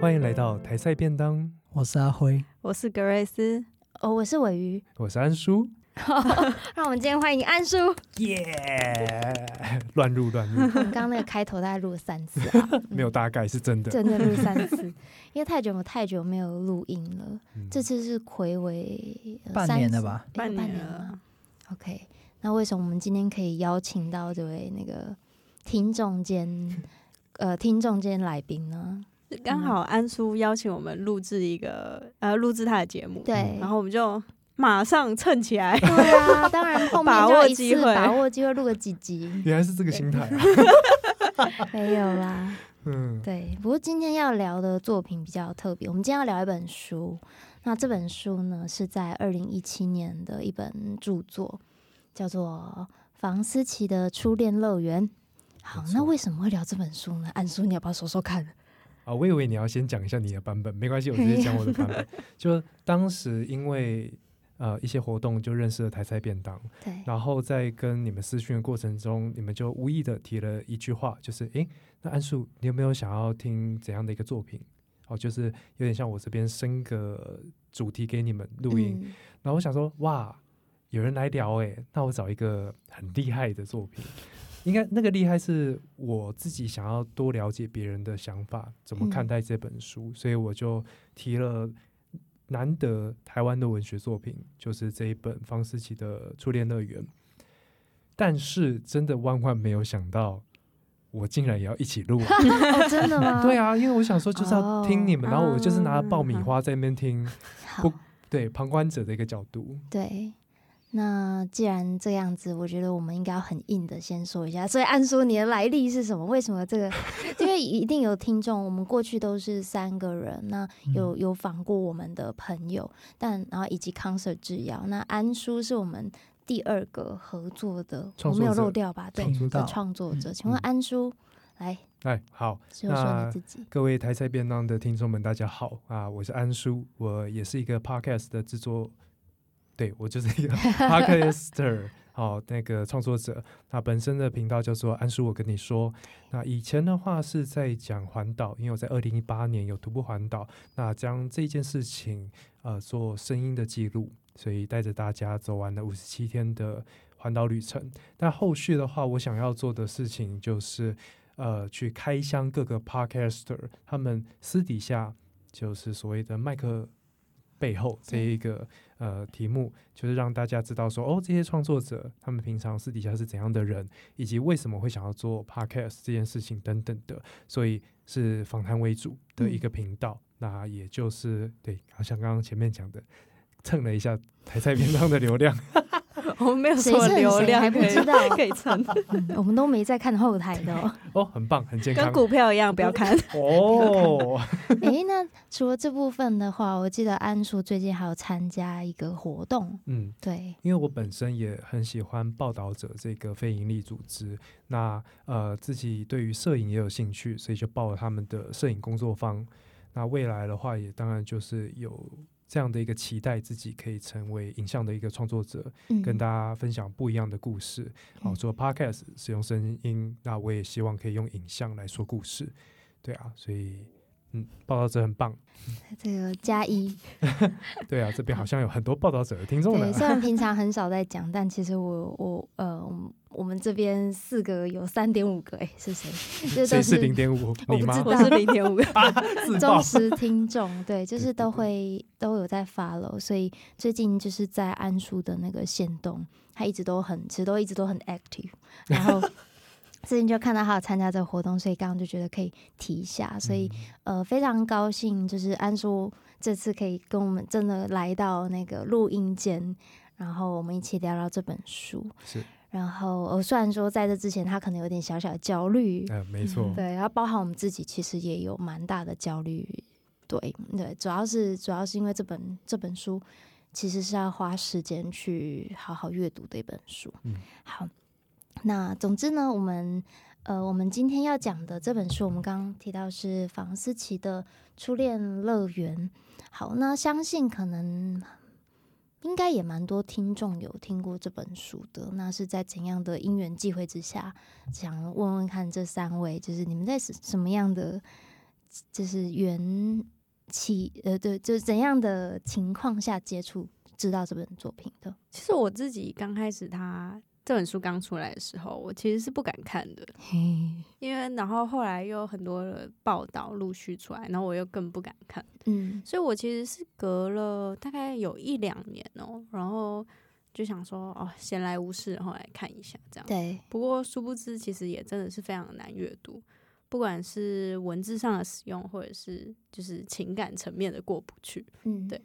欢迎来到台菜便当。我是阿辉，我是格瑞斯，哦，我是尾鱼，我是安叔。让我们今天欢迎安叔。耶！乱入乱入。我们刚刚那个开头大概录了三次啊，没有大概是真的，真的录三次，因为太久太久没有录音了。嗯、这次是睽违半年了吧？半年了。OK，那为什么我们今天可以邀请到这位那个听众间呃听众间来宾呢？刚好安叔邀请我们录制一个呃录制他的节目，对，然后我们就马上蹭起来，对啊，当然 后面就一次把握机会录个几集，原来是这个心态啊，没有啦，嗯，对，不过今天要聊的作品比较特别，我们今天要聊一本书，那这本书呢是在二零一七年的一本著作，叫做房思琪的初恋乐园。好，那为什么会聊这本书呢？安叔，你要不要说说看？啊，我以为你要先讲一下你的版本，没关系，我直接讲我的版本。就当时因为呃一些活动，就认识了台菜便当，对。然后在跟你们私讯的过程中，你们就无意的提了一句话，就是诶，那安叔，你有没有想要听怎样的一个作品？哦，就是有点像我这边生个主题给你们录音。嗯、然后我想说，哇，有人来聊诶，那我找一个很厉害的作品。应该那个厉害是我自己想要多了解别人的想法，怎么看待这本书，嗯、所以我就提了难得台湾的文学作品，就是这一本方思琪的《初恋乐园》。但是真的万万没有想到，我竟然也要一起录、哦！真的吗？对啊，因为我想说就是要听你们，哦、然后我就是拿爆米花在那边听，好不对旁观者的一个角度，对。那既然这样子，我觉得我们应该要很硬的先说一下。所以，安叔，你的来历是什么？为什么这个？因为一定有听众，我们过去都是三个人，那有有访过我们的朋友，但然后以及 concert 制药。那安叔是我们第二个合作的，我没有漏掉吧？对，的创作者。请问安叔，来，哎，好，说说你自己。各位台菜便当的听众们，大家好啊，我是安叔，我也是一个 podcast 的制作。对，我就是一个 podcaster，好，那个创作者。他本身的频道叫做“安叔”，我跟你说。那以前的话是在讲环岛，因为我在二零一八年有徒步环岛，那将这件事情呃做声音的记录，所以带着大家走完了五十七天的环岛旅程。但后续的话，我想要做的事情就是呃去开箱各个 podcaster，他们私底下就是所谓的麦克。背后这一个呃题目，就是让大家知道说，哦，这些创作者他们平常私底下是怎样的人，以及为什么会想要做 podcast 这件事情等等的，所以是访谈为主的一个频道。嗯、那也就是对，好像刚刚前面讲的，蹭了一下台菜边上的流量。我们没有什么流量，还不知道 可以蹭。我们都没在看后台的哦。哦，很棒，很健康，跟股票一样，不要看哦。哎、欸，那除了这部分的话，我记得安叔最近还有参加一个活动。嗯，对，因为我本身也很喜欢报道者这个非营利组织，那呃自己对于摄影也有兴趣，所以就报了他们的摄影工作坊。那未来的话，也当然就是有。这样的一个期待，自己可以成为影像的一个创作者，嗯、跟大家分享不一样的故事。好、嗯，做 podcast 使用声音，那我也希望可以用影像来说故事。对啊，所以嗯，报道者很棒。这个加一。对啊，这边好像有很多报道者的听众呢。对，虽然 平常很少在讲，但其实我我呃。我们这边四个有三点五个，哎，是谁？谁是零点五？你吗？我是零点五 个。忠实听众，对，就是都会都有在 follow，所以最近就是在安叔的那个线动，他一直都很，其实都一直都很 active。然后最近就看到他有参加这个活动，所以刚刚就觉得可以提一下，所以呃非常高兴，就是安叔这次可以跟我们真的来到那个录音间，然后我们一起聊聊这本书。是。然后，呃，虽然说在这之前他可能有点小小的焦虑，嗯，没错，对，然后包含我们自己其实也有蛮大的焦虑，对，对，主要是主要是因为这本这本书其实是要花时间去好好阅读的一本书。嗯，好，那总之呢，我们呃，我们今天要讲的这本书，我们刚刚提到是房思琪的《初恋乐园》。好，那相信可能。应该也蛮多听众有听过这本书的，那是在怎样的因缘际会之下，想问问看这三位，就是你们在什什么样的就是缘起呃，对，就是怎样的情况下接触知道这本作品的？其实我自己刚开始他这本书刚出来的时候，我其实是不敢看的，因为然后后来又有很多的报道陆续出来，然后我又更不敢看，嗯，所以我其实是隔了大概有一两年哦，然后就想说哦，闲来无事，然后来看一下这样。对，不过殊不知，其实也真的是非常难阅读。不管是文字上的使用，或者是就是情感层面的过不去，嗯，对。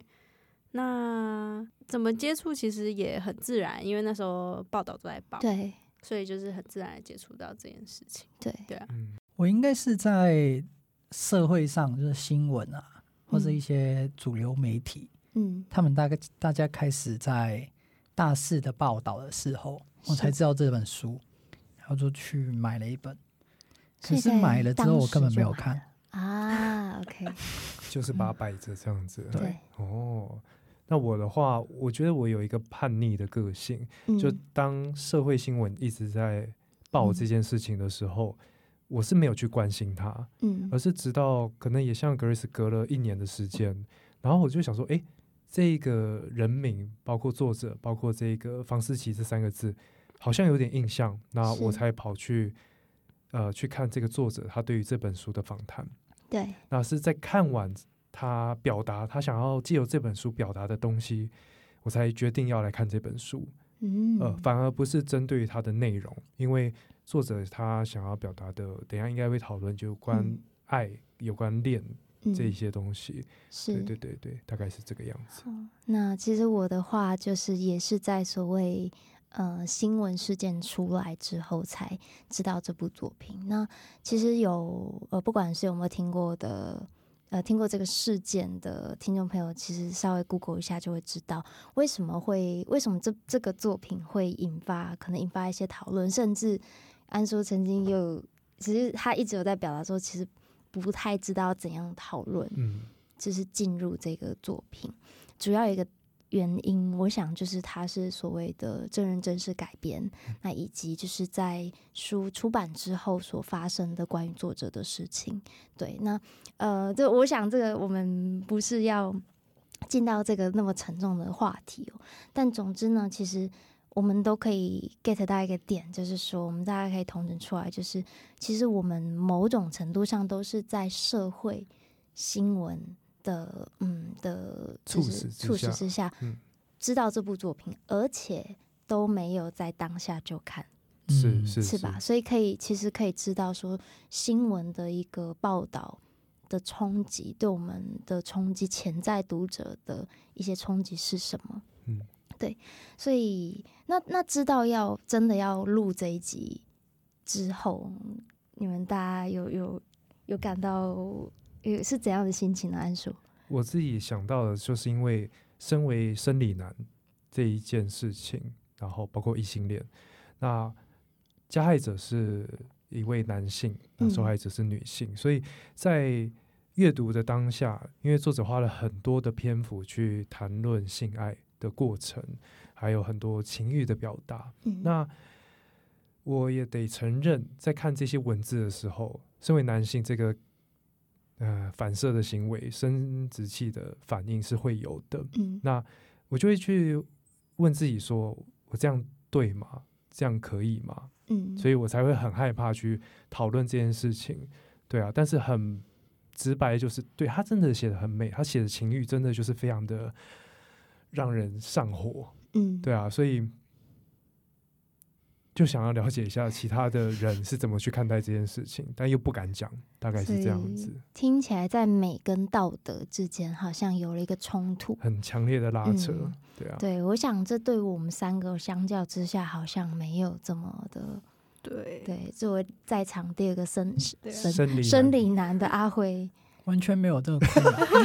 那怎么接触其实也很自然，因为那时候报道都在报，对，所以就是很自然的接触到这件事情，对，对啊。我应该是在社会上，就是新闻啊，或者一些主流媒体，嗯，他们大概大家开始在大肆的报道的时候，我才知道这本书，然后就去买了一本。可是买了之后，我根本没有看啊。OK，就是把它摆着这样子。对哦，那我的话，我觉得我有一个叛逆的个性，嗯、就当社会新闻一直在报这件事情的时候，嗯、我是没有去关心它，嗯，而是直到可能也像 Grace 隔了一年的时间，然后我就想说，哎，这个人名，包括作者，包括这个房思琪这三个字，好像有点印象，那我才跑去。呃，去看这个作者他对于这本书的访谈，对，那是在看完他表达他想要借由这本书表达的东西，我才决定要来看这本书。嗯，呃，反而不是针对于他的内容，因为作者他想要表达的，等一下应该会讨论就关爱、嗯、有关恋这一些东西。是、嗯，对对对对，大概是这个样子。那其实我的话就是也是在所谓。呃，新闻事件出来之后才知道这部作品。那其实有呃，不管是有没有听过的，呃，听过这个事件的听众朋友，其实稍微 Google 一下就会知道为什么会为什么这这个作品会引发可能引发一些讨论，甚至安叔曾经有，其实他一直有在表达说，其实不太知道怎样讨论，嗯，就是进入这个作品，主要一个。原因，我想就是它是所谓的真人真事改编，那以及就是在书出版之后所发生的关于作者的事情。对，那呃，这我想这个我们不是要进到这个那么沉重的话题哦。但总之呢，其实我们都可以 get 到一个点，就是说我们大家可以统整出来，就是其实我们某种程度上都是在社会新闻。的嗯的，促使促使之下，知道这部作品，而且都没有在当下就看，是是是吧？所以可以其实可以知道说新闻的一个报道的冲击，对我们的冲击，潜在读者的一些冲击是什么？嗯，对。所以那那知道要真的要录这一集之后，你们大家有有有感到？是怎样的心情呢？安叔，我自己想到的，就是因为身为生理男这一件事情，然后包括异性恋，那加害者是一位男性，那受害者是女性，嗯、所以在阅读的当下，因为作者花了很多的篇幅去谈论性爱的过程，还有很多情欲的表达，嗯、那我也得承认，在看这些文字的时候，身为男性这个。呃，反射的行为、生殖器的反应是会有的。嗯，那我就会去问自己说：我这样对吗？这样可以吗？嗯，所以我才会很害怕去讨论这件事情。对啊，但是很直白，就是对他真的写的很美，他写的情欲真的就是非常的让人上火。嗯，对啊，所以。就想要了解一下其他的人是怎么去看待这件事情，但又不敢讲，大概是这样子。听起来在美跟道德之间好像有了一个冲突，很强烈的拉扯，嗯、对啊。对，我想这对我们三个相较之下，好像没有这么的。对对，作为在场第二个生对生生理生理男的阿辉，完全没有这个困扰，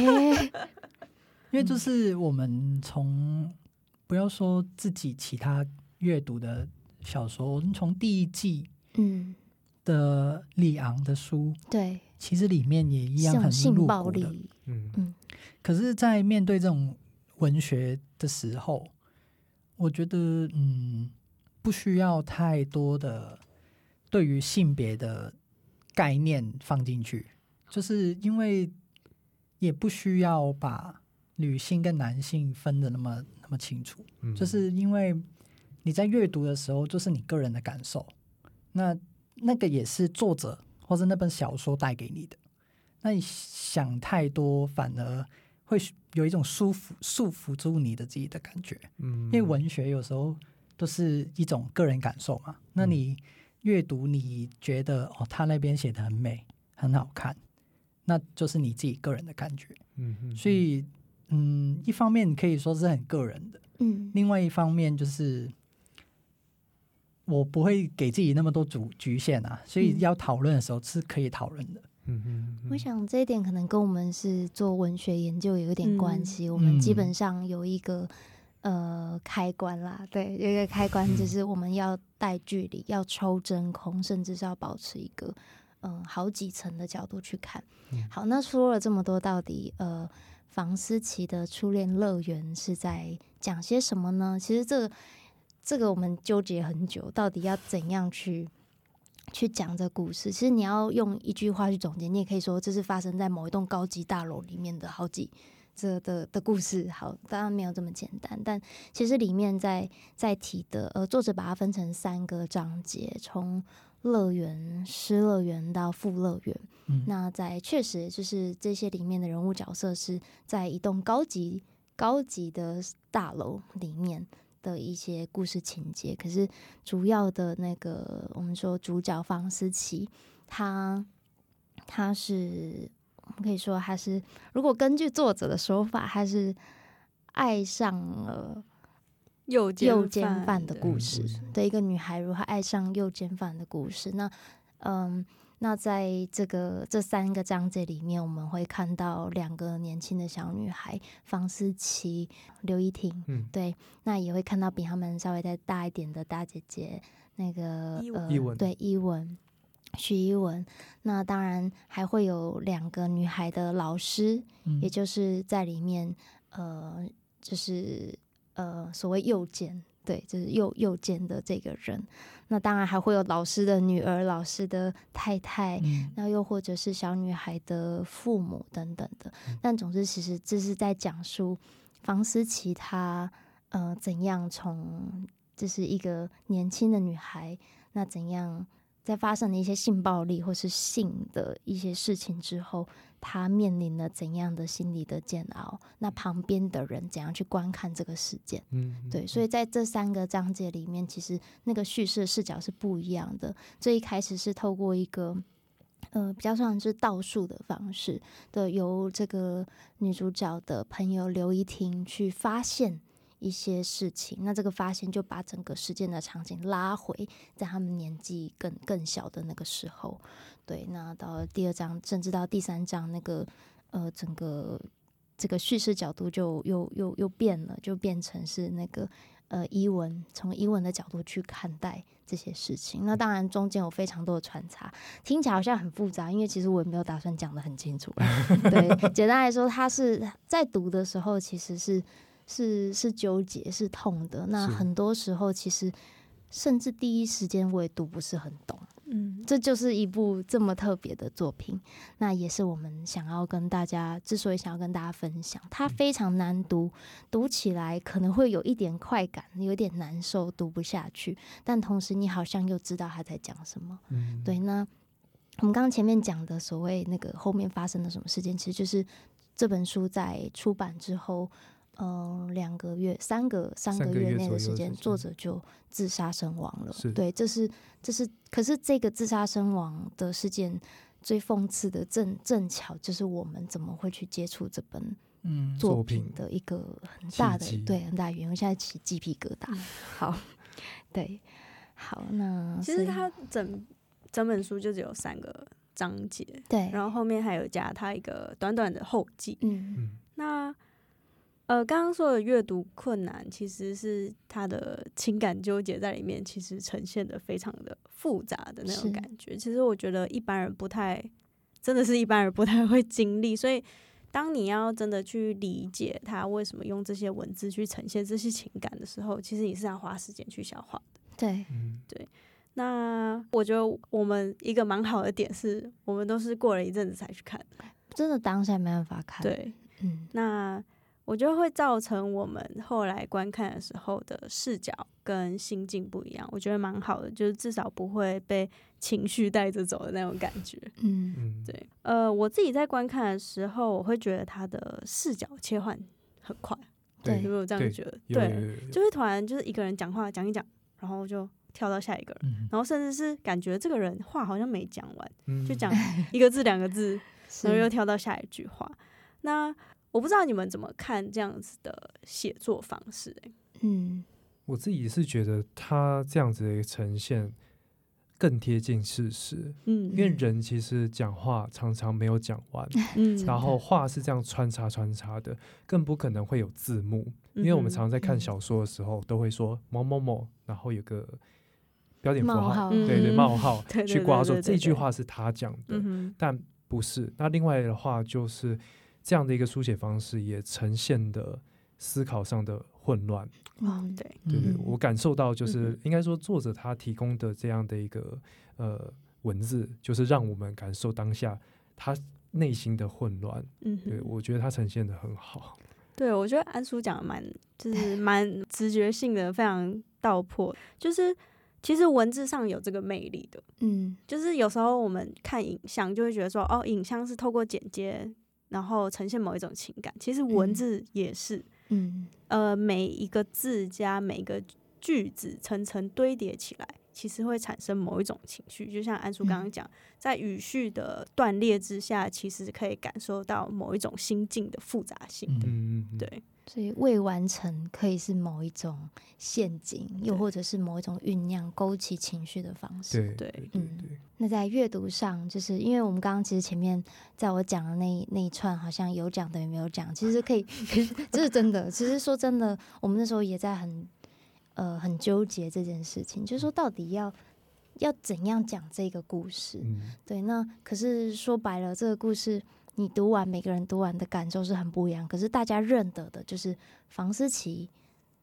因为就是我们从不要说自己其他阅读的。小说从第一季嗯。的里昂的书对，其实里面也一样很露骨的，嗯嗯。可是，在面对这种文学的时候，我觉得嗯，不需要太多的对于性别的概念放进去，就是因为也不需要把女性跟男性分的那么那么清楚，嗯，就是因为你在阅读的时候，就是你个人的感受，那那个也是作者或者那本小说带给你的，那你想太多反而会有一种束缚束缚住你的自己的感觉，嗯，因为文学有时候都是一种个人感受嘛，那你阅读你觉得哦，他那边写的很美很好看，那就是你自己个人的感觉，嗯嗯，所以嗯，一方面可以说是很个人的，嗯，另外一方面就是我不会给自己那么多主局限啊，所以要讨论的时候是可以讨论的。嗯嗯，我想这一点可能跟我们是做文学研究有一点关系。嗯、我们基本上有一个呃开关啦，对，有一个开关就是我们要带距离，要抽真空，甚至是要保持一个嗯、呃、好几层的角度去看。好，那说了这么多，到底呃房思琪的初恋乐园是在讲些什么呢？其实这个这个我们纠结很久，到底要怎样去。去讲这故事，其实你要用一句话去总结，你也可以说这是发生在某一栋高级大楼里面的好几这的的故事。好，当然没有这么简单，但其实里面在在提的，呃，作者把它分成三个章节，从乐园、失乐园到复乐园。嗯，那在确实就是这些里面的人物角色是在一栋高级高级的大楼里面。的一些故事情节，可是主要的那个，我们说主角房思琪，他他是我们可以说他是，如果根据作者的说法，他是爱上了右右奸犯的故事的一个女孩，如何爱上右奸犯的故事。那嗯。那在这个这三个章节里面，我们会看到两个年轻的小女孩，房思琪、刘依婷，嗯，对，那也会看到比他们稍微再大一点的大姐姐，那个呃，对，依文、徐依文。那当然还会有两个女孩的老师，嗯，也就是在里面，呃，就是呃，所谓诱奸。对，就是右右肩的这个人，那当然还会有老师的女儿、老师的太太，那、嗯、又或者是小女孩的父母等等的。但总之，其实这是在讲述房思琪她呃怎样从就是一个年轻的女孩，那怎样在发生了一些性暴力或是性的一些事情之后。他面临了怎样的心理的煎熬？那旁边的人怎样去观看这个事件？嗯，对，所以在这三个章节里面，其实那个叙事视角是不一样的。最一开始是透过一个呃比较像是倒数的方式的，由这个女主角的朋友刘依婷去发现一些事情。那这个发现就把整个事件的场景拉回在他们年纪更更小的那个时候。对，那到了第二章，甚至到第三章，那个呃，整个这个叙事角度就又又又变了，就变成是那个呃，伊文从伊文的角度去看待这些事情。那当然中间有非常多的穿插，听起来好像很复杂，因为其实我也没有打算讲的很清楚。对，简单来说，他是在读的时候其实是是是纠结、是痛的。那很多时候，其实甚至第一时间我也读不是很懂。嗯，这就是一部这么特别的作品，那也是我们想要跟大家，之所以想要跟大家分享，它非常难读，读起来可能会有一点快感，有点难受，读不下去，但同时你好像又知道他在讲什么。嗯，对。那我们刚刚前面讲的所谓那个后面发生了什么事件，其实就是这本书在出版之后。嗯、呃，两个月、三个、三个月内的时间，作者就自杀身亡了。对，这是这是，可是这个自杀身亡的事件最讽刺的正正巧就是我们怎么会去接触这本嗯作品的一个很大的对很大原因。我现在起鸡皮疙瘩。嗯、好，对，好，那其实他整整本书就只有三个章节，对，然后后面还有加他一个短短的后记。嗯嗯，那。呃，刚刚说的阅读困难，其实是他的情感纠结在里面，其实呈现的非常的复杂的那种感觉。其实我觉得一般人不太，真的是一般人不太会经历。所以，当你要真的去理解他为什么用这些文字去呈现这些情感的时候，其实你是要花时间去消化的。对，对。那我觉得我们一个蛮好的点是，我们都是过了一阵子才去看，真的当下没办法看。对，嗯，那我觉得会造成我们后来观看的时候的视角跟心境不一样。我觉得蛮好的，就是至少不会被情绪带着走的那种感觉。嗯，对。呃，我自己在观看的时候，我会觉得他的视角切换很快。对，有没有这样觉得？对，就会突然就是一个人讲话讲一讲，然后就。跳到下一个人，然后甚至是感觉这个人话好像没讲完，嗯、就讲一个字两个字，然后又跳到下一句话。那我不知道你们怎么看这样子的写作方式，欸？嗯，我自己是觉得他这样子的一个呈现更贴近事实。嗯，因为人其实讲话常常没有讲完，嗯，然后话是这样穿插穿插的，更不可能会有字幕。因为我们常常在看小说的时候，都会说某某某，然后有个。标点符号，号对对，冒号 去挂说这句话是他讲的，嗯、哼但不是。那另外的话，就是这样的一个书写方式，也呈现的思考上的混乱。嗯、对对对，我感受到就是应该说，作者他提供的这样的一个呃文字，就是让我们感受当下他内心的混乱。嗯，对我觉得他呈现的很好。对，我觉得安叔讲的蛮就是蛮直觉性的，非常道破，就是。其实文字上有这个魅力的，嗯，就是有时候我们看影像就会觉得说，哦，影像是透过剪接，然后呈现某一种情感。其实文字也是，嗯，呃，每一个字加每一个句子层层堆叠起来。其实会产生某一种情绪，就像安叔刚刚讲，在语序的断裂之下，其实可以感受到某一种心境的复杂性。嗯嗯，对。所以未完成可以是某一种陷阱，又或者是某一种酝酿、勾起情绪的方式。对对，嗯。那在阅读上，就是因为我们刚刚其实前面在我讲的那那一串，好像有讲等于没有讲，其实可以，这是真的。其实说真的，我们那时候也在很。呃，很纠结这件事情，就是说到底要要怎样讲这个故事？嗯、对，那可是说白了，这个故事你读完，每个人读完的感受是很不一样。可是大家认得的就是房思琪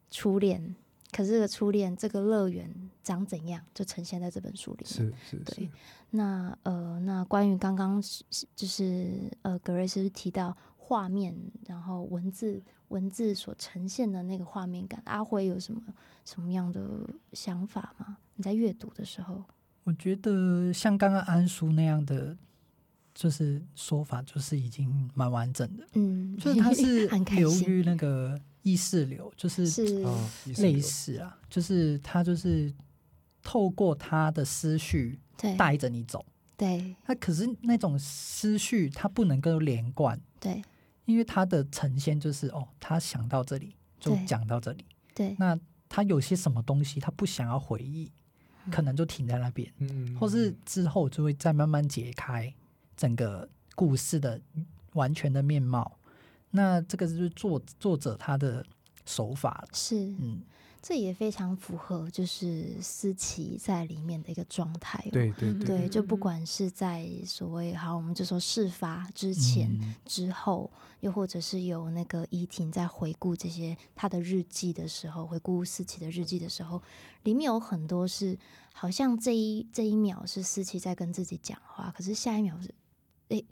初恋，可是这个初恋这个乐园长怎样，就呈现在这本书里面。是是是。对，那呃，那关于刚刚就是呃，格瑞斯提到画面，然后文字。文字所呈现的那个画面感，阿辉有什么什么样的想法吗？你在阅读的时候，我觉得像刚刚安叔那样的，就是说法，就是已经蛮完整的。嗯，就是他是 流于那个意识流，就是类似啊，就是他就是透过他的思绪带着你走。对，他可是那种思绪，他不能够连贯。对。因为他的呈现就是哦，他想到这里就讲到这里，对。那他有些什么东西他不想要回忆，嗯、可能就停在那边，嗯，或是之后就会再慢慢解开整个故事的完全的面貌。那这个就是作作者他的手法，是，嗯。这也非常符合，就是思琪在里面的一个状态。对对对，对，就不管是在所谓好，我们就说事发之前、嗯、之后，又或者是有那个依婷在回顾这些他的日记的时候，回顾思琪的日记的时候，里面有很多是好像这一这一秒是思琪在跟自己讲话，可是下一秒是诶，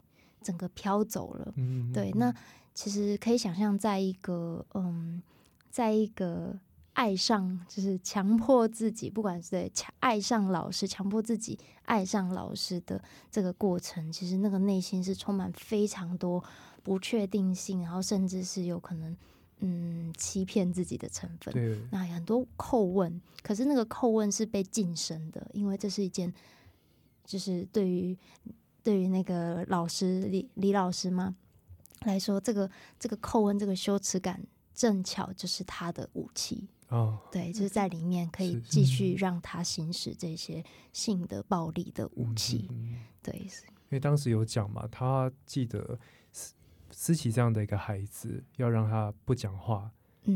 整个飘走了。嗯，对。那其实可以想象，在一个嗯，在一个。爱上就是强迫自己，不管是对强爱上老师，强迫自己爱上老师的这个过程，其实那个内心是充满非常多不确定性，然后甚至是有可能嗯欺骗自己的成分。对那很多叩问，可是那个叩问是被晋升的，因为这是一件就是对于对于那个老师李李老师吗来说，这个这个叩问这个羞耻感，正巧就是他的武器。哦，对，就是在里面可以继续让他行使这些性的暴力的武器。嗯、对，因为当时有讲嘛，他记得思思琪这样的一个孩子，要让他不讲话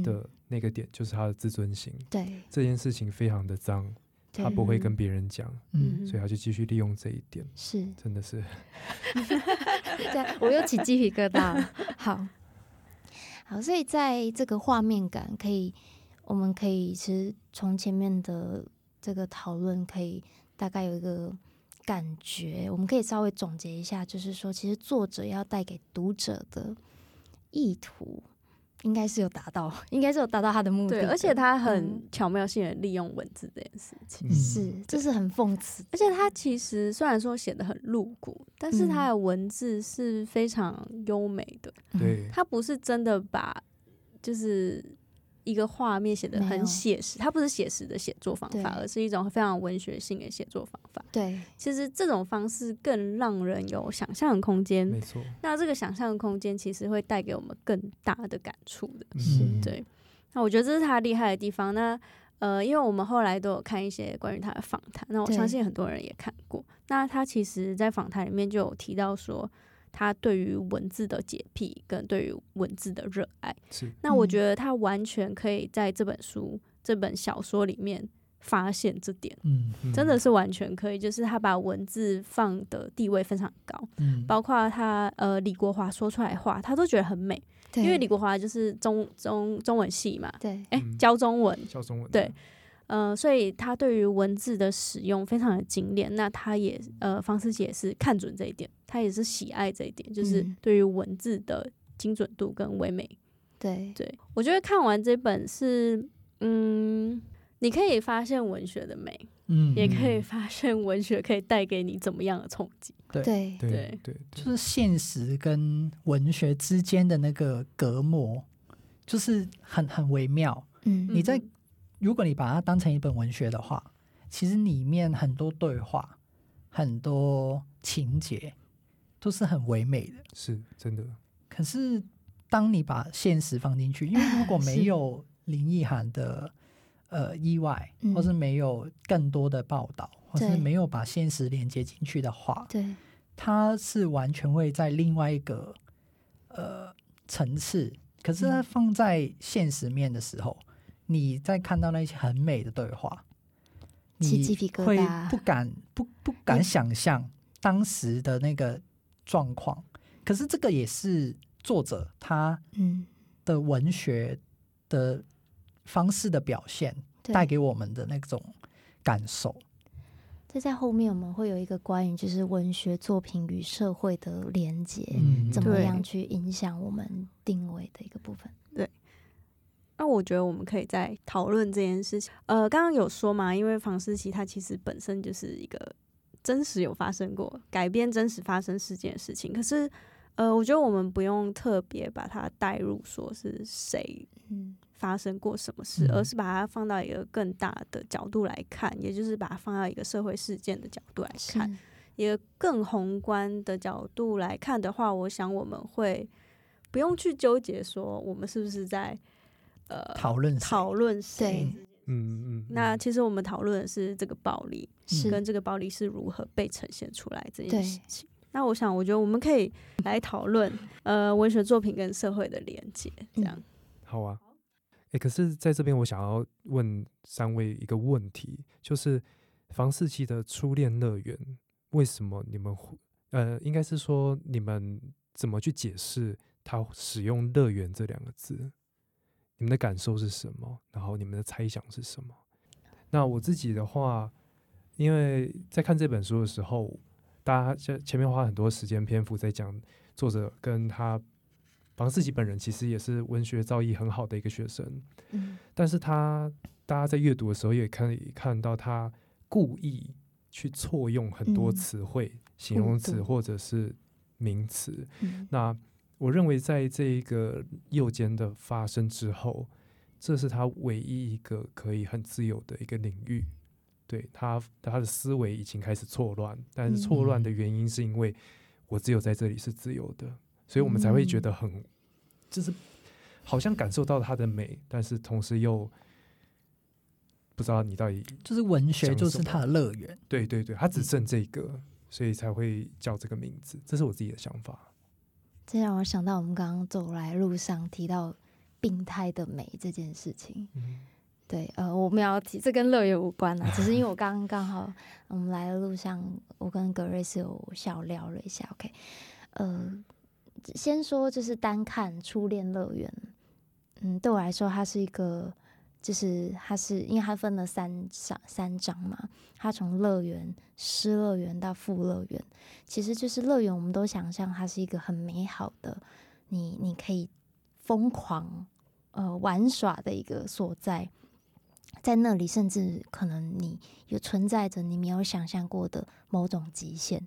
的那个点，就是他的自尊心。对、嗯，这件事情非常的脏，对他不会跟别人讲，嗯，所以他就继续利用这一点。是，真的是。对，我又起鸡皮疙瘩了。好，好，所以在这个画面感可以。我们可以其实从前面的这个讨论可以大概有一个感觉，我们可以稍微总结一下，就是说，其实作者要带给读者的意图。应该是有达到，应该是有达到他的目的。对，而且他很巧妙性的利用文字这件事情，嗯、是，这是很讽刺。而且他其实虽然说写的很露骨，但是他的文字是非常优美的。对、嗯，他不是真的把，就是。一个画面写的很写实，它不是写实的写作方法，而是一种非常文学性的写作方法。对，其实这种方式更让人有想象的空间。没错，那这个想象的空间其实会带给我们更大的感触的。是，对。那我觉得这是他厉害的地方。那呃，因为我们后来都有看一些关于他的访谈，那我相信很多人也看过。那他其实，在访谈里面就有提到说。他对于文字的洁癖跟对于文字的热爱，是。那我觉得他完全可以在这本书、这本小说里面发现这点，嗯，真的。是完全可以，就是他把文字放的地位非常高，嗯，包括他呃李国华说出来的话，他都觉得很美，因为李国华就是中中中文系嘛，对，哎、欸，教中文，教中文，对。呃，所以他对于文字的使用非常的精炼。那他也呃，方思琪也是看准这一点，他也是喜爱这一点，就是对于文字的精准度跟唯美。对对，我觉得看完这本是，嗯，你可以发现文学的美，嗯，也可以发现文学可以带给你怎么样的冲击。对对对对，对，就是现实跟文学之间的那个隔膜，就是很很微妙。嗯，你在。如果你把它当成一本文学的话，其实里面很多对话、很多情节都是很唯美的，是真的。可是当你把现实放进去，因为如果没有林奕涵的呃意外，或是没有更多的报道，或是没有把现实连接进去的话，对，它是完全会在另外一个呃层次。可是它放在现实面的时候。你在看到那些很美的对话，起鸡皮疙瘩，你会不敢不不敢想象当时的那个状况。可是这个也是作者他嗯的文学的方式的表现，带给我们的那种感受。这在后面我们会有一个关于就是文学作品与社会的连接，嗯，怎么样去影响我们定位的一个部分。对。那我觉得我们可以再讨论这件事情。呃，刚刚有说嘛，因为房思琪他其实本身就是一个真实有发生过改编真实发生事件的事情。可是，呃，我觉得我们不用特别把它带入说是谁发生过什么事，而是把它放到一个更大的角度来看，也就是把它放到一个社会事件的角度来看，一个更宏观的角度来看的话，我想我们会不用去纠结说我们是不是在。呃，讨论讨论谁？嗯嗯。那其实我们讨论的是这个暴力，是跟这个暴力是如何被呈现出来这件事情。那我想，我觉得我们可以来讨论呃文学作品跟社会的连接，这样。好啊。哎、欸，可是在这边我想要问三位一个问题，就是房世奇的初恋乐园，为什么你们会呃，应该是说你们怎么去解释他使用“乐园”这两个字？你们的感受是什么？然后你们的猜想是什么？那我自己的话，因为在看这本书的时候，大家前前面花很多时间篇幅在讲作者跟他房思琪本人，其实也是文学造诣很好的一个学生。嗯，但是他大家在阅读的时候也可以看到他故意去错用很多词汇、嗯、形容词或者是名词。嗯、那我认为，在这一个右肩的发生之后，这是他唯一一个可以很自由的一个领域。对他，他的思维已经开始错乱，但是错乱的原因是因为我只有在这里是自由的，所以我们才会觉得很，就是好像感受到它的美，但是同时又不知道你到底就是文学就是他的乐园。对对对，他只剩这个，所以才会叫这个名字。这是我自己的想法。这让我想到我们刚刚走来路上提到病态的美这件事情。嗯、对，呃，我们要提这跟乐园无关啊，只是因为我刚刚 刚好我们来的路上，我跟格瑞斯有小聊了一下。OK，呃，先说就是单看《初恋乐园》，嗯，对我来说，它是一个就是它是因为它分了三章三章嘛，它从乐园、失乐园到复乐园，其实就是乐园，我们都想象它是一个很美好的，你你可以疯狂呃玩耍的一个所在。在那里，甚至可能你有存在着你没有想象过的某种极限，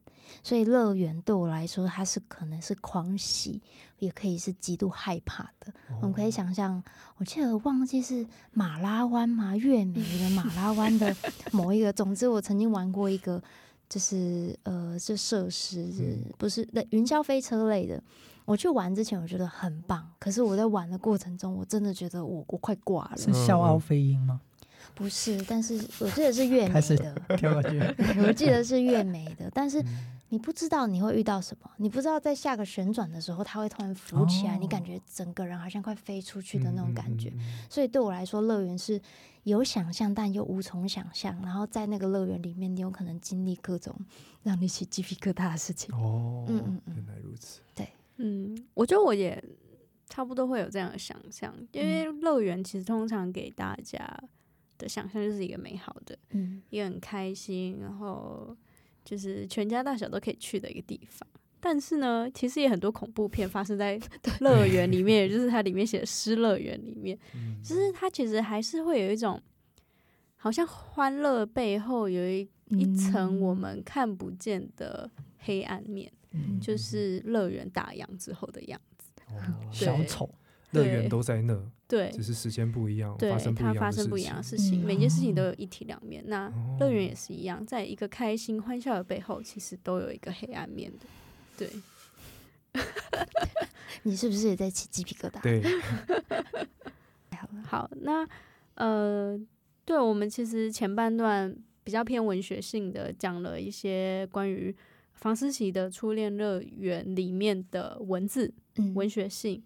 所以乐园对我来说，它是可能是狂喜，也可以是极度害怕的。哦、我们可以想象，我记得忘记是马拉湾嘛，月眉的马拉湾的 某一个。总之，我曾经玩过一个，就是呃，这设施是不是那云霄飞车类的。我去玩之前，我觉得很棒，可是我在玩的过程中，我真的觉得我我快挂了。是笑傲飞鹰吗？不是，但是我记得是月眉的。我记得是月眉的，但是你不知道你会遇到什么，你不知道在下个旋转的时候，它会突然浮起来，哦、你感觉整个人好像快飞出去的那种感觉。嗯嗯嗯、所以对我来说，乐园是有想象，但又无从想象。然后在那个乐园里面，你有可能经历各种让你起鸡皮疙瘩的事情。哦，嗯嗯嗯，原来如此。对，嗯，我觉得我也差不多会有这样的想象，因为乐园其实通常给大家。的想象就是一个美好的，嗯，也很开心，然后就是全家大小都可以去的一个地方。但是呢，其实也很多恐怖片发生在 乐园里面，也就是它里面写的失乐园里面，嗯，就是它其实还是会有一种好像欢乐背后有一一层我们看不见的黑暗面，嗯，就是乐园打烊之后的样子，哦，小丑。乐园都在那，对，只是时间不一样，对，发生它发生不一样的事情，每件事情都有一体两面。那乐园也是一样，在一个开心欢笑的背后，其实都有一个黑暗面的。对，你是不是也在起鸡皮疙瘩？对，好，那呃，对，我们其实前半段比较偏文学性的，讲了一些关于房思琪的初恋乐园里面的文字，嗯，文学性。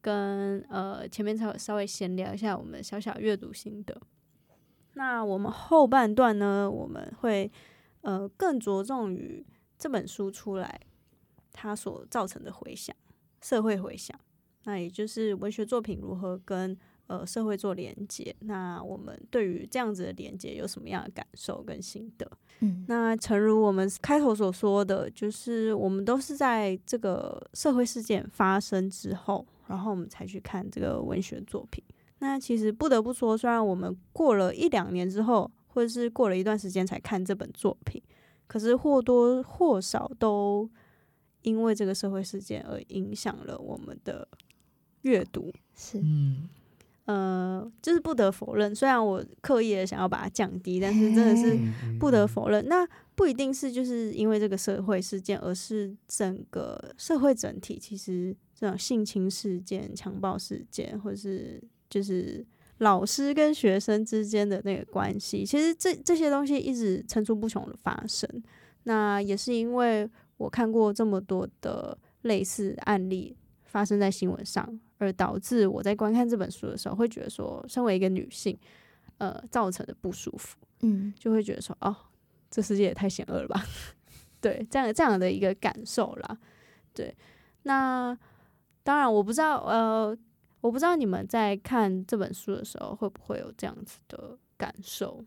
跟呃前面稍稍微闲聊一下我们小小阅读心得。那我们后半段呢，我们会呃更着重于这本书出来它所造成的回响，社会回响。那也就是文学作品如何跟呃社会做连接。那我们对于这样子的连接有什么样的感受跟心得？嗯，那诚如我们开头所说的，就是我们都是在这个社会事件发生之后。然后我们才去看这个文学作品。那其实不得不说，虽然我们过了一两年之后，或者是过了一段时间才看这本作品，可是或多或少都因为这个社会事件而影响了我们的阅读。是，嗯，呃，就是不得否认，虽然我刻意的想要把它降低，但是真的是不得否认。那不一定是就是因为这个社会事件，而是整个社会整体其实。这种性侵事件、强暴事件，或者是就是老师跟学生之间的那个关系，其实这这些东西一直层出不穷的发生。那也是因为我看过这么多的类似案例发生在新闻上，而导致我在观看这本书的时候，会觉得说，身为一个女性，呃，造成的不舒服，嗯，就会觉得说，哦，这世界也太险恶了吧？对，这样这样的一个感受啦。对，那。当然，我不知道，呃，我不知道你们在看这本书的时候会不会有这样子的感受。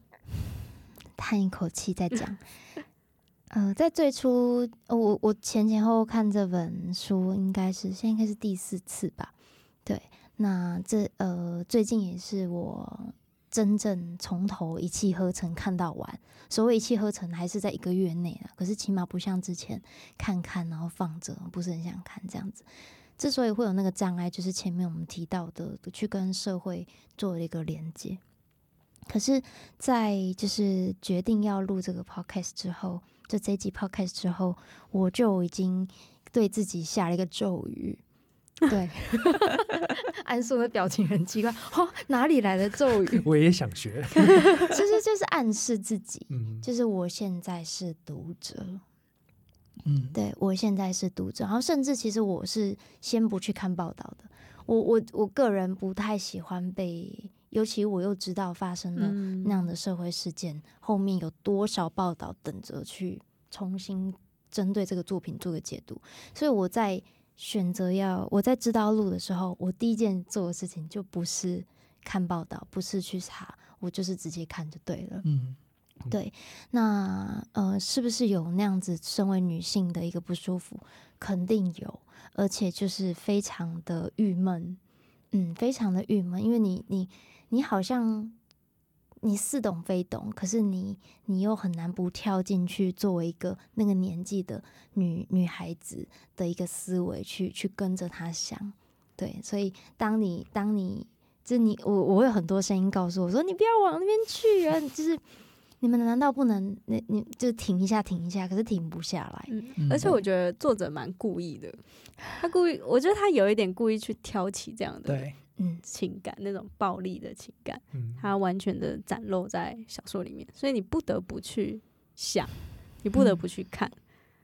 叹一口气再讲。呃，在最初，我我前前后后看这本书，应该是现在应该是第四次吧。对，那这呃，最近也是我真正从头一气呵成看到完。所谓一气呵成，还是在一个月内了。可是起码不像之前看看然后放着，不是很想看这样子。之所以会有那个障碍，就是前面我们提到的，去跟社会做了一个连接。可是，在就是决定要录这个 podcast 之后，就这集 podcast 之后，我就已经对自己下了一个咒语。对，安素的表情很奇怪，哦，哪里来的咒语？我也想学，其实就是暗示自己，就是我现在是读者。嗯，对，我现在是读者，然后甚至其实我是先不去看报道的。我我我个人不太喜欢被，尤其我又知道发生了那样的社会事件，嗯、后面有多少报道等着去重新针对这个作品做个解读。所以我在选择要我在知道路的时候，我第一件做的事情就不是看报道，不是去查，我就是直接看就对了。嗯，对。那呃，是不是有那样子身为女性的一个不舒服？肯定有，而且就是非常的郁闷，嗯，非常的郁闷，因为你你你好像。你似懂非懂，可是你你又很难不跳进去，作为一个那个年纪的女女孩子的一个思维去去跟着他想，对，所以当你当你就你我我有很多声音告诉我说，你不要往那边去啊，就是你们难道不能那你就停一下停一下，可是停不下来。嗯，而且我觉得作者蛮故意的，他故意，我觉得他有一点故意去挑起这样的。对。嗯，情感那种暴力的情感，嗯，它完全的展露在小说里面，所以你不得不去想，你不得不去看，嗯、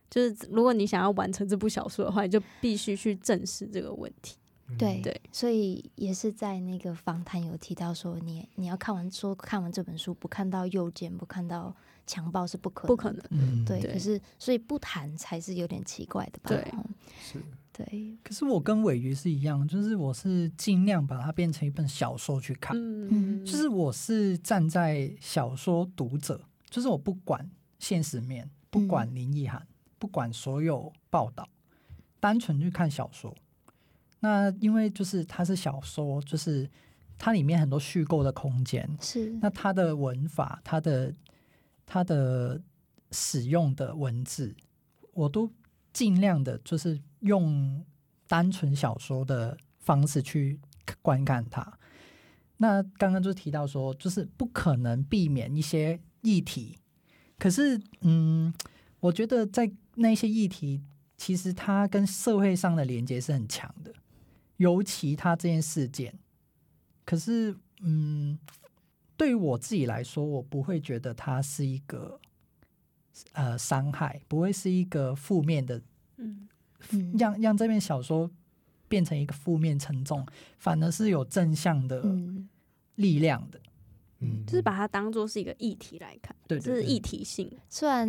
就是如果你想要完成这部小说的话，你就必须去正视这个问题。对对，所以也是在那个访谈有提到说你，你你要看完说看完这本书，不看到诱奸，不看到强暴是不可能，不可能。嗯，对。可是所以不谈才是有点奇怪的吧？对，是。对，可是我跟尾鱼是一样，就是我是尽量把它变成一本小说去看，嗯，就是我是站在小说读者，就是我不管现实面，不管林奕含，不管所有报道，单纯去看小说。那因为就是它是小说，就是它里面很多虚构的空间，是那它的文法，它的它的使用的文字，我都尽量的，就是。用单纯小说的方式去观看它。那刚刚就提到说，就是不可能避免一些议题。可是，嗯，我觉得在那些议题，其实它跟社会上的连接是很强的。尤其他这件事件，可是，嗯，对于我自己来说，我不会觉得它是一个呃伤害，不会是一个负面的，嗯。让让这篇小说变成一个负面沉重，反而是有正向的力量的，嗯，就是把它当做是一个议题来看，对，这是议题性。虽然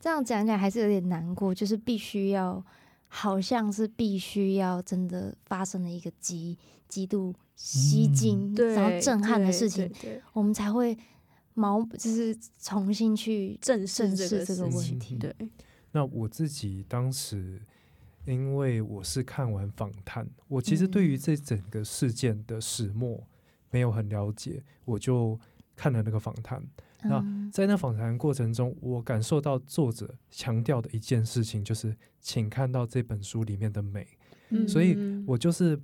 这样讲起来还是有点难过，就是必须要，好像是必须要真的发生了一个极极度吸睛、嗯、然后震撼的事情，我们才会毛就是重新去正视这个问题。对，那我自己当时。因为我是看完访谈，我其实对于这整个事件的始末没有很了解，我就看了那个访谈。那在那访谈过程中，我感受到作者强调的一件事情就是，请看到这本书里面的美。所以我就是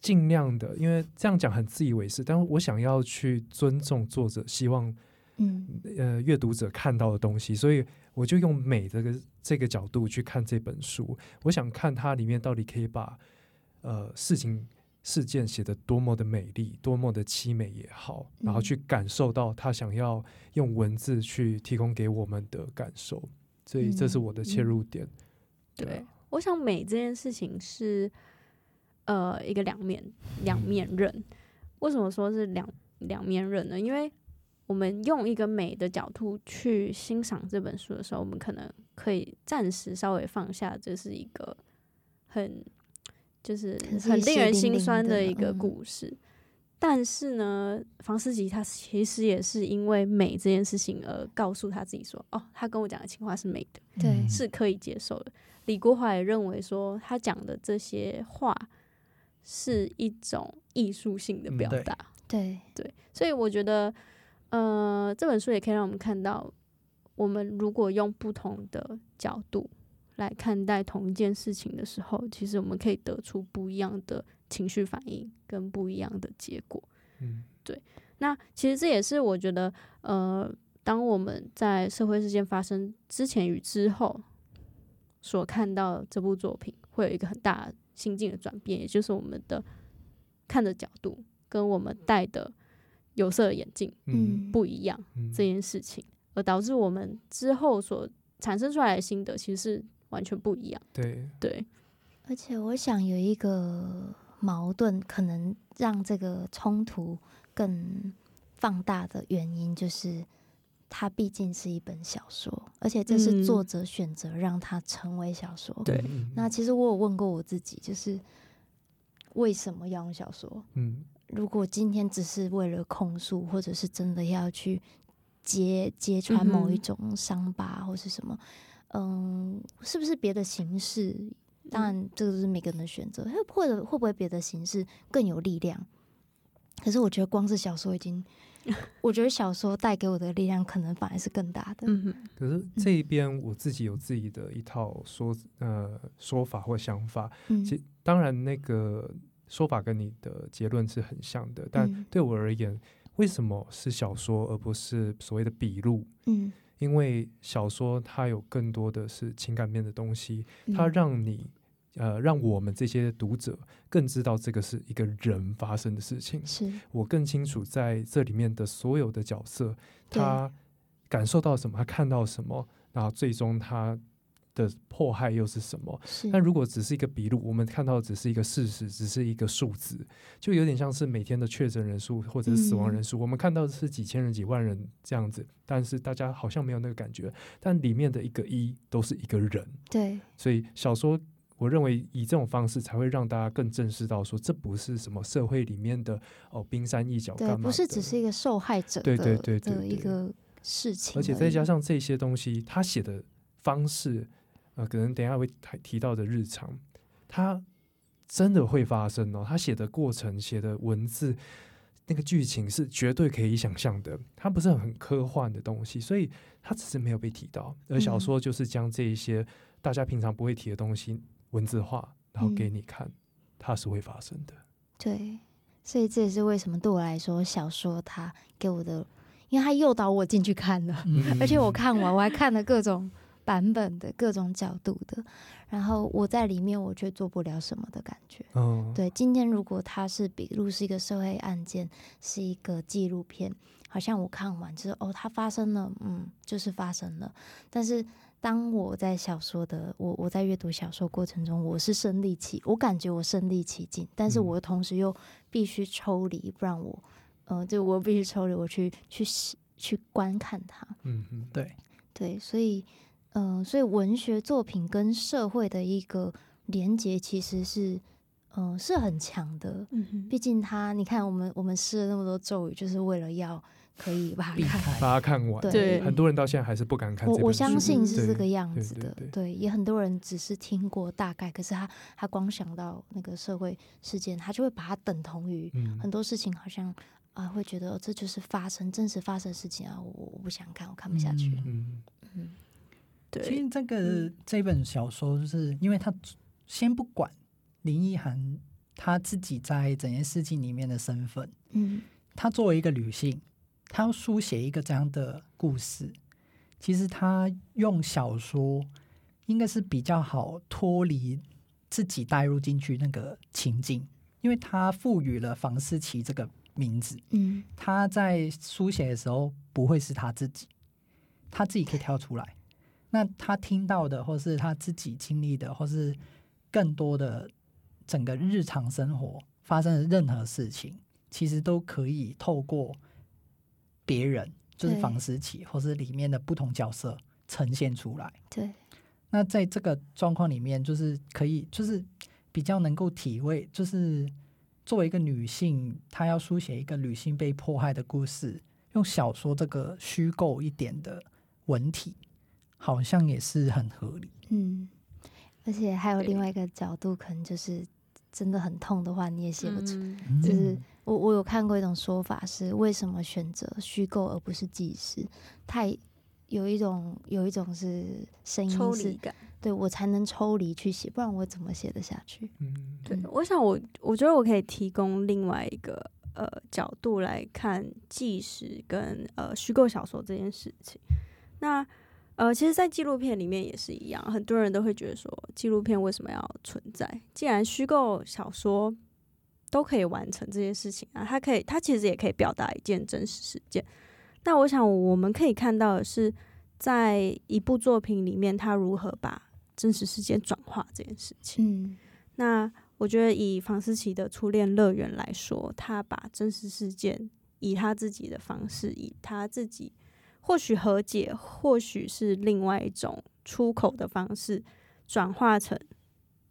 尽量的，因为这样讲很自以为是，但是我想要去尊重作者，希望嗯。呃阅读者看到的东西，所以。我就用美这个这个角度去看这本书，我想看它里面到底可以把呃事情事件写得多么的美丽，多么的凄美也好，然后去感受到他想要用文字去提供给我们的感受，所以这是我的切入点。嗯嗯、对，我想美这件事情是呃一个两面两面刃。嗯、为什么说是两两面刃呢？因为我们用一个美的角度去欣赏这本书的时候，我们可能可以暂时稍微放下，这是一个很就是很令人心酸的一个故事。嗯、但是呢，房思琪他其实也是因为美这件事情而告诉他自己说：“哦，他跟我讲的情话是美的，对，是可以接受的。”李国华也认为说，他讲的这些话是一种艺术性的表达。嗯、对对，所以我觉得。呃，这本书也可以让我们看到，我们如果用不同的角度来看待同一件事情的时候，其实我们可以得出不一样的情绪反应跟不一样的结果。嗯，对。那其实这也是我觉得，呃，当我们在社会事件发生之前与之后所看到这部作品，会有一个很大心境的转变，也就是我们的看的角度跟我们戴的。有色眼镜，嗯，不一样这件事情，嗯、而导致我们之后所产生出来的心得，其实是完全不一样。对对，而且我想有一个矛盾，可能让这个冲突更放大的原因，就是它毕竟是一本小说，而且这是作者选择让它成为小说。对、嗯，那其实我有问过我自己，就是为什么要用小说？嗯。如果今天只是为了控诉，或者是真的要去揭揭穿某一种伤疤或是什么，嗯，是不是别的形式？当然，这个是每个人的选择。或者会不会别的形式更有力量？可是我觉得光是小说已经，我觉得小说带给我的力量可能反而是更大的。嗯，可是这一边我自己有自己的一套说呃说法或想法。嗯，其当然那个。说法跟你的结论是很像的，但对我而言，为什么是小说而不是所谓的笔录？嗯，因为小说它有更多的是情感面的东西，它让你呃，让我们这些读者更知道这个是一个人发生的事情。是我更清楚在这里面的所有的角色，他感受到什么，他看到什么，然后最终他。的迫害又是什么？那如果只是一个笔录，我们看到的只是一个事实，只是一个数字，就有点像是每天的确诊人数或者是死亡人数，嗯，我们看到的是几千人、几万人这样子，但是大家好像没有那个感觉。但里面的一个一都是一个人，对。所以小说，我认为以这种方式才会让大家更正视到，说这不是什么社会里面的哦冰山一角，对，不是只是一个受害者，对对对的一个事情。而且再加上这些东西，他写的方式。呃，可能等一下会提到的日常，它真的会发生哦。他写的过程、写的文字，那个剧情是绝对可以想象的。它不是很科幻的东西，所以它只是没有被提到。而小说就是将这一些大家平常不会提的东西文字化，然后给你看，它是会发生的。对，所以这也是为什么对我来说，小说它给我的，因为它诱导我进去看了，嗯、而且我看完我还看了各种。版本的各种角度的，然后我在里面，我却做不了什么的感觉。嗯，对。今天如果它是笔录，是一个社会案件，是一个纪录片，好像我看完之后，哦，它发生了，嗯，就是发生了。但是当我在小说的我我在阅读小说过程中，我是身历其，我感觉我身历其境，但是我同时又必须抽离，不然我，嗯、呃，就我必须抽离，我去去去观看它。嗯嗯，对对，所以。嗯、呃，所以文学作品跟社会的一个连接其实是，嗯、呃，是很强的。嗯哼，毕竟他，你看，我们我们试了那么多咒语，就是为了要可以把它看完，把它看完。对，很多人到现在还是不敢看。我我相信是这个样子的。对，对，对，对，也很多人只是听过大概，可是他他光想到那个社会事件，他就会把它等同于很多事情，好像啊、呃，会觉得这就是发生真实发生的事情啊，我我不想看，我看不下去。嗯嗯。其实这个、嗯、这本小说，就是因为他先不管林奕涵他自己在整件事情里面的身份，嗯，他作为一个女性，他要书写一个这样的故事，其实他用小说应该是比较好脱离自己带入进去那个情境，因为他赋予了房思琪这个名字，嗯，他在书写的时候不会是他自己，他自己可以跳出来。那他听到的，或是他自己经历的，或是更多的整个日常生活发生的任何事情，其实都可以透过别人，就是房思琪，或是里面的不同角色呈现出来。对。那在这个状况里面，就是可以，就是比较能够体会，就是作为一个女性，她要书写一个女性被迫害的故事，用小说这个虚构一点的文体。好像也是很合理，嗯，而且还有另外一个角度，可能就是真的很痛的话，你也写不出。嗯、就是我我有看过一种说法是，为什么选择虚构而不是纪实？太有一种有一种是声音是抽离感，对我才能抽离去写，不然我怎么写得下去？嗯，对，我想我我觉得我可以提供另外一个呃角度来看纪实跟呃虚构小说这件事情，那。呃，其实，在纪录片里面也是一样，很多人都会觉得说，纪录片为什么要存在？既然虚构小说都可以完成这些事情啊，它可以，它其实也可以表达一件真实事件。那我想，我们可以看到的是，在一部作品里面，它如何把真实事件转化这件事情。嗯，那我觉得以房思琪的初恋乐园来说，他把真实事件以他自己的方式，以他自己。或许和解，或许是另外一种出口的方式，转化成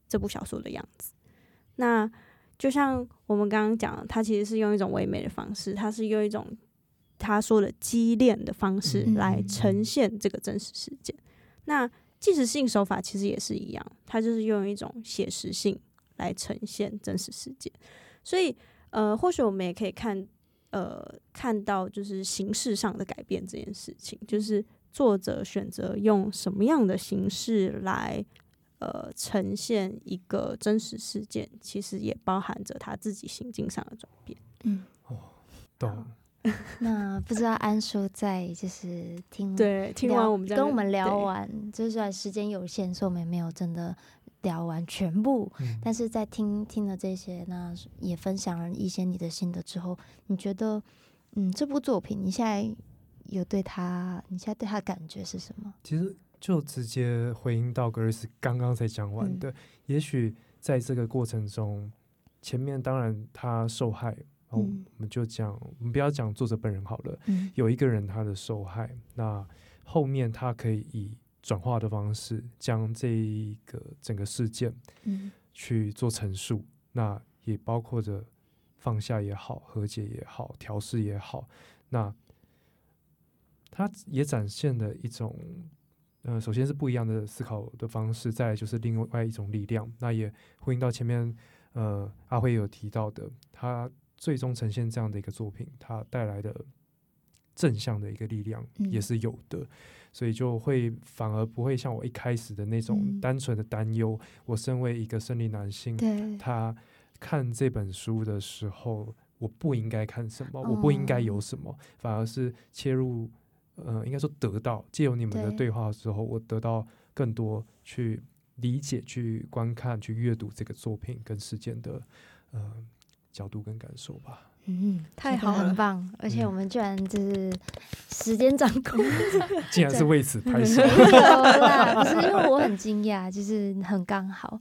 这部小说的样子。那就像我们刚刚讲的，他其实是用一种唯美的方式，他是用一种他说的激恋的方式来呈现这个真实事件。嗯、那纪实性手法其实也是一样，它就是用一种写实性来呈现真实事件。所以，呃，或许我们也可以看，呃，看到就是形式上的改变这件事情，就是作者选择用什么样的形式来。呃，呈现一个真实事件，其实也包含着他自己心境上的转变。嗯，哦，懂。那不知道安叔在就是听对听完我们跟我们聊完，就算时间有限，所以我们也没有真的聊完全部。嗯、但是在听听了这些，那也分享了一些你的心得之后，你觉得，嗯，这部作品你现在有对他，你现在对他的感觉是什么？其实。就直接回应到格瑞斯刚刚才讲完的，嗯、也许在这个过程中，前面当然他受害，然后我们就讲，嗯、我们不要讲作者本人好了，嗯、有一个人他的受害，那后面他可以以转化的方式将这一个整个事件，去做陈述，嗯、那也包括着放下也好，和解也好，调试也好，那它也展现了一种。呃，首先是不一样的思考的方式，再来就是另外一种力量。那也呼应到前面，呃，阿辉有提到的，他最终呈现这样的一个作品，他带来的正向的一个力量也是有的，嗯、所以就会反而不会像我一开始的那种单纯的担忧。嗯、我身为一个生理男性，他看这本书的时候，我不应该看什么，哦、我不应该有什么，反而是切入。呃，应该说得到借由你们的对话之后，对我得到更多去理解、去观看、去阅读这个作品跟事件的呃角度跟感受吧。嗯，太好了，很棒！而且我们居然就是时间掌控，竟然是为此拍摄。不是因为我很惊讶，就是很刚好。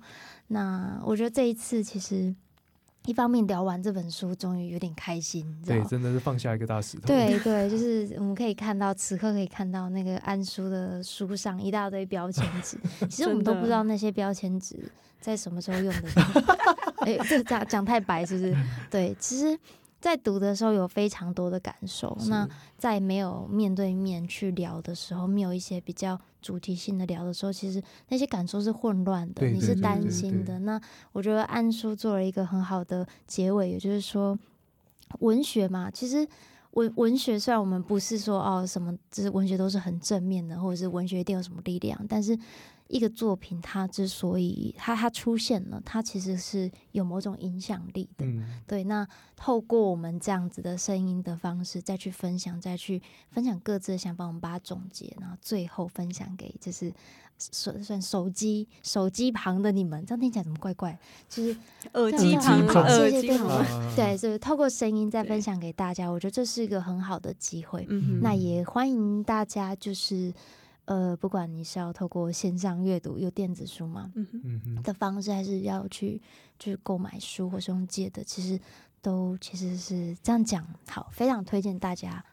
那我觉得这一次其实。一方面聊完这本书，终于有点开心。对，真的是放下一个大石头。对 对，就是我们可以看到，此刻可以看到那个安叔的书上一大堆标签纸。其实我们都不知道那些标签纸在什么时候用得到。哎、欸，这讲讲太白是不是？对，其实。在读的时候有非常多的感受，那在没有面对面去聊的时候，没有一些比较主题性的聊的时候，其实那些感受是混乱的，你是担心的。那我觉得安叔做了一个很好的结尾，也就是说，文学嘛，其实文文学虽然我们不是说哦什么，就是文学都是很正面的，或者是文学一定有什么力量，但是。一个作品，它之所以它它出现了，它其实是有某种影响力的。嗯、对，那透过我们这样子的声音的方式，再去分享，再去分享各自的想法，我们把它总结，然后最后分享给就是算算手机手机旁的你们。这样听起来怎么怪怪？就是 耳机旁，耳机旁，对，就是透过声音再分享给大家。我觉得这是一个很好的机会。嗯、哼那也欢迎大家就是。呃，不管你是要透过线上阅读，有电子书嘛，嗯哼，的方式，还是要去去购买书，或是用借的，其实都其实是这样讲。好，非常推荐大家。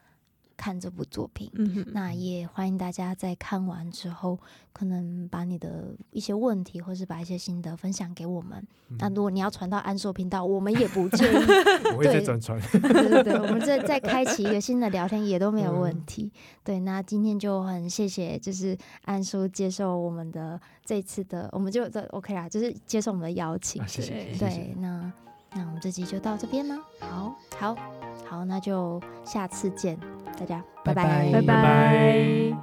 看这部作品，嗯、那也欢迎大家在看完之后，可能把你的一些问题，或是把一些心得分享给我们。嗯、那如果你要传到安硕频道，我们也不介意，我会再转传。对对对，我们再再开启一个新的聊天也都没有问题。嗯、对，那今天就很谢谢，就是安叔接受我们的这次的，我们就这 OK 啦，就是接受我们的邀请。啊、谢谢。对，谢谢那那我们这集就到这边吗？好，好，好，那就下次见。大家拜拜，拜拜。